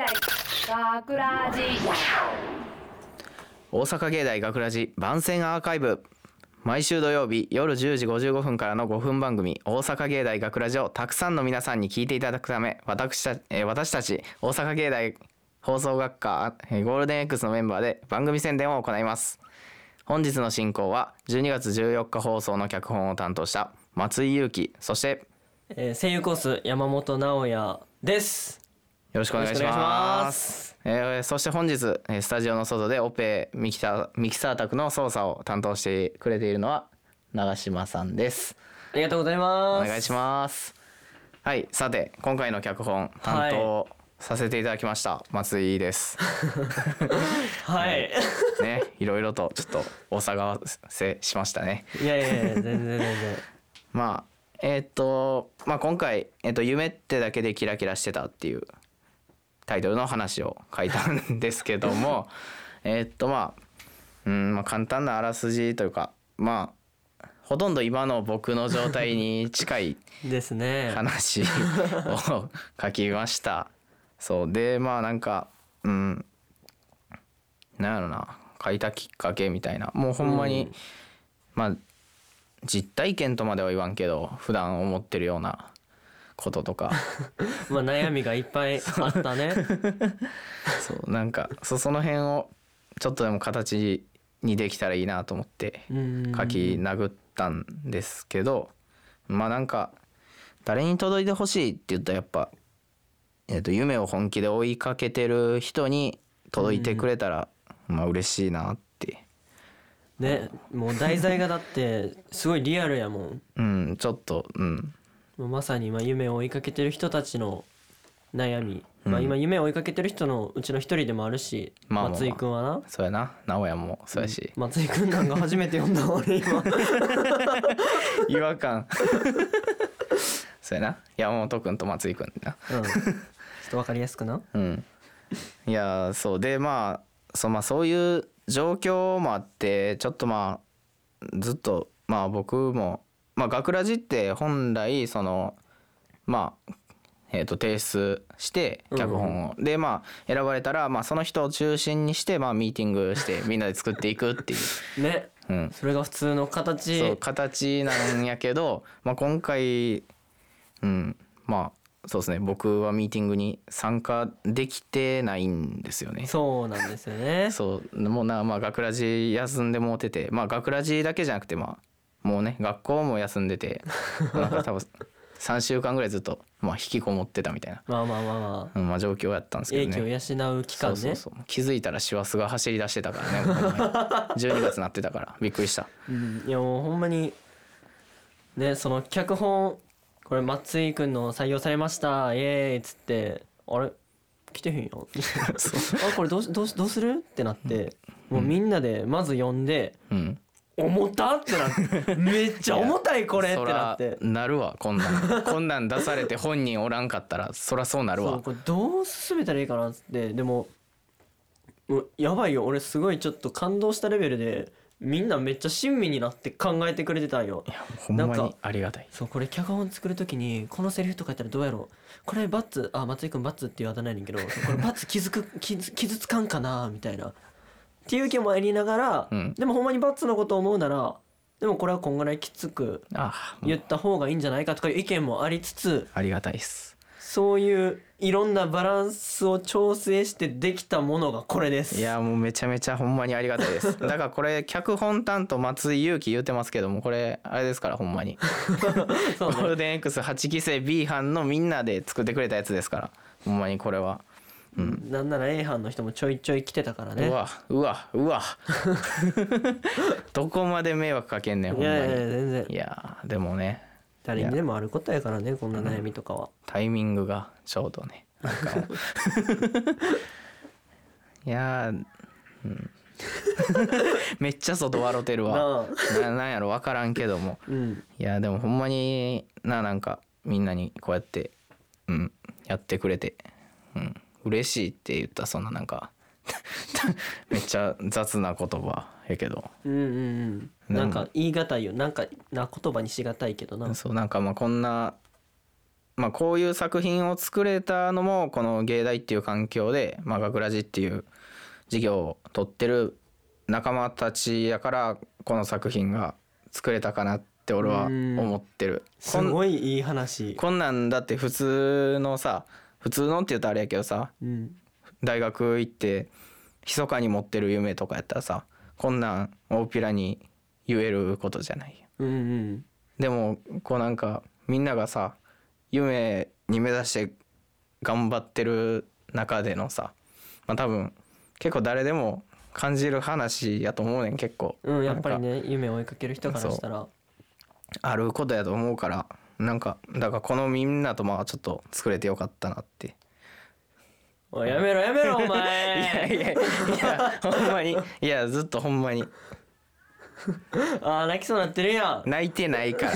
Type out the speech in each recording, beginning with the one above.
大学ラジ。大阪芸大学ラジ番宣アーカイブ。毎週土曜日夜10時55分からの5分番組「大阪芸大学ラジをたくさんの皆さんに聞いていただくため私た,、えー私たち大阪芸大放送学科えーゴールデン X のメンバーで番組宣伝を行います。本日の進行は12月14日放送の脚本を担当した松井裕樹そしてえー声優コース山本直哉です。よろしくお願いしまます。えーそして本日えースタジオの外でオペミキサミキサー宅の操作を担当してくれているのは長島さんです。ありがとうございおます。願いします。はいさて今回の脚本担当させていただきました、松井です。はい。ねいろいろとちょっとお騒がせしましたね。いやいやいや全然全然。まあえーっとまあ今回、えーっと「夢ってだけでキラキラしてた」っていうタイトルの話を書いたんですけども えーっとまあうんまあ簡単なあらすじというかまあほとんど今の僕の状態に近い ですね。話を書きました。そうでまあなんかうんなんやろな書いたきっかけみたいなもうほんまに、うんまあ実体験とまでは言わんけど普段思ってるようなこととか。まあ悩みがいっぱいあったね。そうなんかそその辺をちょっとでも形にできたらいいなと思ってうん。書き殴ったんですけどまあなんか誰に届いてほしいって言ったらやっぱ、えー、と夢を本気で追いかけてる人に届いてくれたら、まあ嬉しいなって。ねもう題材がだってすごいリアルやもん。うんちょっとうんまさに今夢を追いかけてる人たちの悩み。まあうん今夢を追いかけてる人のうちの一人でもあるし、まあまあまあ松井くんはな。そうやな直哉もそうやし、松井くんなんか初めて読んだ俺今。違和感そうやな山本君と松井君なうん。ちょっとわかりやすくな。うんいやそうでまあそう,、まあ、そういう状況もあってちょっとまあずっとまあ僕もまあ学ラジって本来そのまあえー、と提出して脚本を、でまあ選ばれたら、まあ、その人を中心にして、まあ、ミーティングして みんなで作っていくっていう、ね。うん、それが普通の形。そう形なんやけど、まあ、今回うんまあそうですね僕はミーティングに参加できてないんですよね。そうなんですよね。そうもうなまあ学ラジ休んでもうててまあ学ラジだけじゃなくてまあもうね学校も休んでて なんか多分3週間ぐらいずっと、まあ、引きこもってたみたいな、まあまあまあまあ。うんまあ、状況やったんですけど英ね。気を養う期間ね。そうそうそう。気づいたら師走が走り出してたからねほんま に12月なってたからびっくりした。うん、いやもうほんまにねその脚本これ松井くんの採用されました。イエーイっつってあれ？来てへんよ あこれどうしどうしどうする？ってなってもうみんなでまず読んでうん重たってなって。めっちゃ重たいこれってなって。なるわ。こんなんこんなん出されて本人おらんかったらそらそうなるわ。これどう進めたらいいかなっつって。でももうやばいよ。俺すごいちょっと感動したレベルでみんなめっちゃ親身になって考えてくれてたんよ。いやほんまにありがたい。そうこれ脚本作る時にこのセリフとか言ったらどうやろう。これバッツあ松井君バッツっていうあだ名やねんけどこれバッツ傷く傷傷つかんかなみたいなっていう意見もありながら、うん。でもほんまにバッツのことを思うならでもこれはこんぐらいきつく言った方がいいんじゃないかとかいう意見もありつつありがたいっす。そういういろんなバランスを調整してできたものがこれです。いやもうめちゃめちゃほんまにありがたいです。だからこれ脚本担当松井裕樹言うてますけどもこれあれですからほんまに。そうね。ゴールデン X8 期生 B 班のみんなで作ってくれたやつですから。ほんまにこれはなんなら A 班の人もちょいちょい来てたからね。うわうわうわ。どこまで迷惑かけんねんほんまにいやいや全然。いやでもね。誰にでもあることやからねこんな悩みとかは、タイミングがちょうどね。いやー、うん、めっちゃ外笑てるわ。ななんやろ分からんけども。うん。いやでもほんまにななんかみんなにこうやって、うん、やってくれて、うん、嬉しいって言ったらそんななんか めっちゃ雑な言葉やけど。うんうんうん。なんか言い難いよ。なんかな言葉にしがたいけどな。そうなんかまあこんなまあこういう作品を作れたのもこの芸大っていう環境で、まあ、学ラジっていう授業を取ってる仲間たちやからこの作品が作れたかなって俺は思ってる。すごいいい話。こんなんだって普通のさ普通のって言うとあれやけどさうん。大学行って密かに持ってる夢とかやったらさこんなん大っぴらに言えることじゃない。うんうん。でもこうなんかみんながさ夢に目指して頑張ってる中でのさまあ多分結構誰でも感じる話やと思うねん結構、うんやっぱりね夢を追いかける人からしたら。あることやと思うからなんかだからこのみんなとまあちょっと作れてよかったなって。おいやめろやめろおいや前 いやいやほんまに。いやずっとほんまに。あー泣きそうになってるやん。泣いてないから。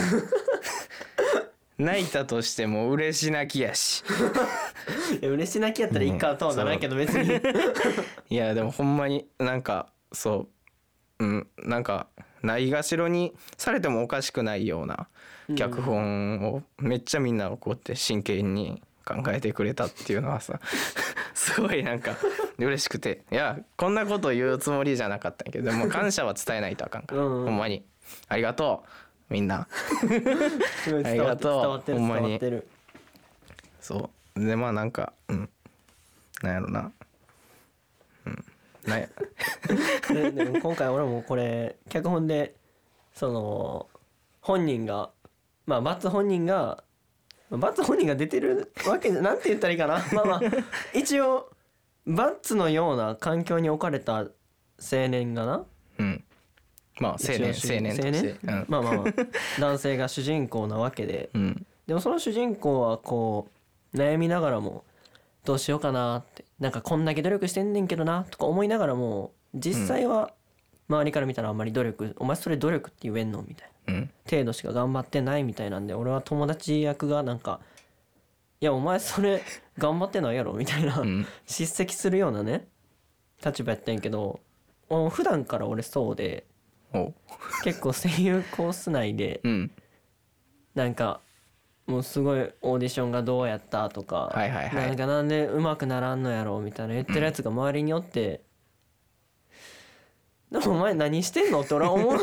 泣いたとしても嬉し泣きやし。いや嬉し泣きやったらいいかとはならんけど別に。いやでもほんまになんかそううんなんかないがしろにされてもおかしくないような脚本をめっちゃみんながこうやって真剣に考えてくれたっていうのはさ すごいなんか嬉しくて。いやこんなこと言うつもりじゃなかったけどでも感謝は伝えないとあかんから。うんうん。ほんまに。ありがとうみんな。ありがとうほんまに。そう。でまあなんかうん。なんやろな。うんなんやででも今回俺もこれ脚本でその本人がまあバツ本人がまあバツ本人が出てるわけじゃなんて言ったらいいかな。まあまあ一応バッツのような環境に置かれた青年がな。うん。まあ青年一応青年と青年？してうん。まあまあまあ男性が主人公なわけで。うん。でもその主人公はこう悩みながらもどうしようかなってなんかこんだけ努力してんねんけどなとか思いながらも実際は周りから見たらあんまり努力お前それ努力って言えんのみたいな。うん。程度しか頑張ってないみたいなんで俺は友達役がなんかいやお前それ 頑張ってないやろみたいなうん。叱責するようなね立場やったんやけどお普段から俺そうで結構声優コース内でうん。なんかもうすごいオーディションがどうやったとか、はいはいはい。なんかなんでうまくならんのやろみたいな言ってるやつが周りにおって、でもお前何してんの？って俺は思う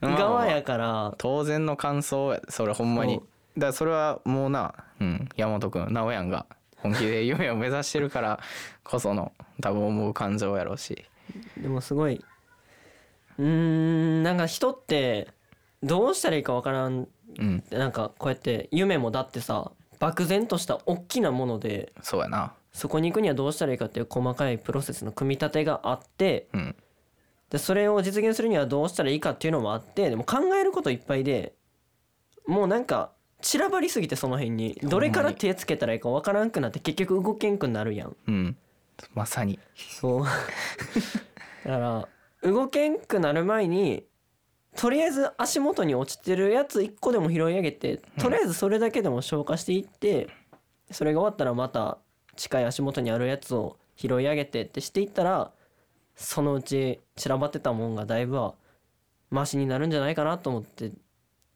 側やから。当然の感想やそれほんまに。だからそれはもうな、うん、山本君直哉が本気で夢を目指してるからこその 多分思う感情やろうし。でもすごいうーんなんか人ってどうしたらいいかわからんうん。なんかこうやって夢もだってさ漠然とした大きなものでそうやな。そこに行くにはどうしたらいいかっていう細かいプロセスの組み立てがあってうん。でそれを実現するにはどうしたらいいかっていうのもあってでも考えることいっぱいでもうなんか散らばりすぎてその辺にどれから手つけたらいいかわからんくなって結局動けんくなるやん。うん。まさに。そう。だから動けんくなる前にとりあえず足元に落ちてるやつ1個でも拾い上げてとりあえずそれだけでも消化していってそれが終わったらまた近い足元にあるやつを拾い上げてってしていったらそのうち散らばってたもんがだいぶはマシになるんじゃないかなと思って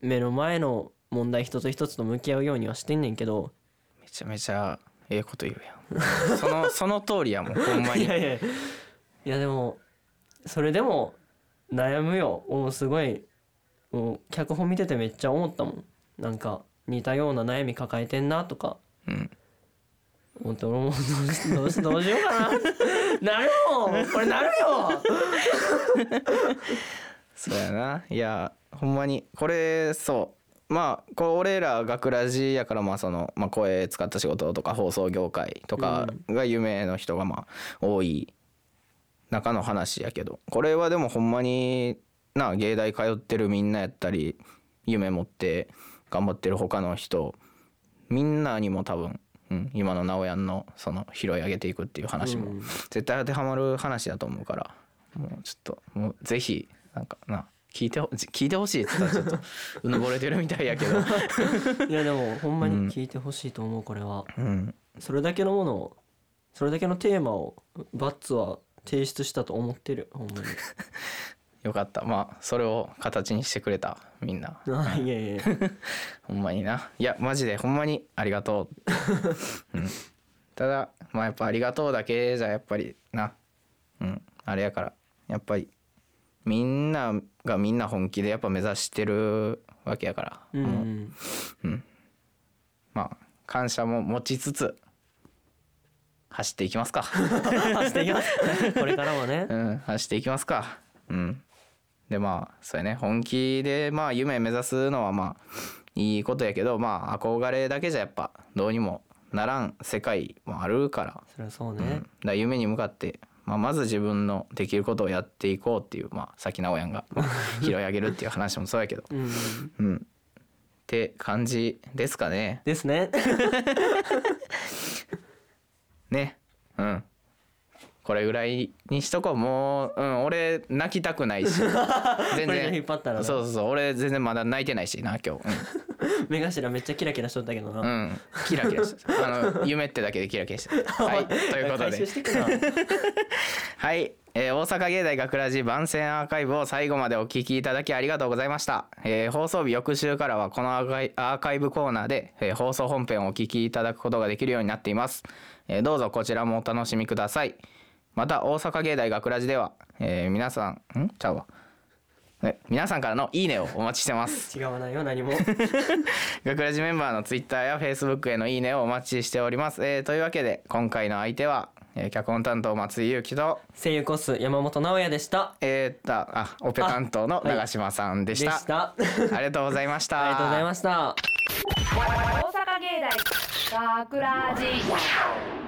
目の前の問題一つ一つと向き合うようにはしてんねんけど。めちゃめちゃええこと言うやん。そのその通りやもんほんまに。いやいや。いやでもそれでも悩むよもうすごいもう脚本見ててめっちゃ思ったもん。なんか似たような悩み抱えてんなとか。うん。思って俺もどうしどうしどうしようかな。なるよ！これなるよ！そうやな。いやほんまにこれそう。まあこれ俺ら学ラジやからまあその、まあ、声使った仕事とか放送業界とかが夢の人がまあ多い中の話やけど。これはでもほんまにな芸大通ってるみんなやったり夢持って頑張ってる他の人みんなにも多分、うん、今の直哉のその拾い上げていくっていう話もうん。絶対当てはまる話だと思うからもうちょっともうぜひなんかな聞いてほ聞いてほしいって言ったらちょっとうぬぼれてるみたいやけど、いやでもほんまに聞いてほしいと思うこれは。うん、それだけのものをそれだけのテーマをバッツは提出したと思ってるほんまに。よかった。まあそれを形にしてくれたみんな。あいえいえ ほんまにな。いやマジでほんまにありがとう、うん、ただまあやっぱありがとうだけじゃやっぱりな。うん。あれやから。やっぱりみんながみんな本気でやっぱ目指してるわけやから、うんもうまあ感謝も持ちつつ走っていきますか。走っていきます。これからもね。うん走っていきますか。うん。でまあそうやね。本気でまあ夢目指すのはまあいいことやけどまあ憧れだけじゃやっぱどうにもならん世界もあるから,、そりゃそううん、ねだ夢に向かって、まあ、まず自分のできることをやっていこうっていうまあさっき直哉がまあ 拾い上げるっていう話もそうやけど。うん。うん。って感じですかね。ですね ね。うん。これぐらいにしとこう。もう、うん、俺泣きたくないし。全然。引っ張ったらなそうそうそう。俺全然まだ泣いてないしな今日。目頭めっちゃキラキラしとったけどな、うん、うん、キラキラしてた。あの夢ってだけでキラキラしてた。はい。ということで。はい、えー大阪芸大学ラジ番宣アーカイブを最後までお聞きいただきありがとうございました、えー放送日翌週からはこのアーカイアーカイブコーナーで、えー放送本編をお聞きいただくことができるようになっています、えーどうぞこちらもお楽しみください。また大阪芸大学ラジでは、えー皆さんん？ちゃうわ。え皆さんからのいいねをお待ちしてます。違わないよ何も。学ラジメンバーのツイッターやフェイスブックへのいいねをお待ちしております、えーというわけで今回の相手は、えー脚本担当松井裕樹と声優コース山本直哉でした。えー、とあオペ担当の長嶋さんでした,、でした。あありがとうございました。りがとうございました芸大学ラジ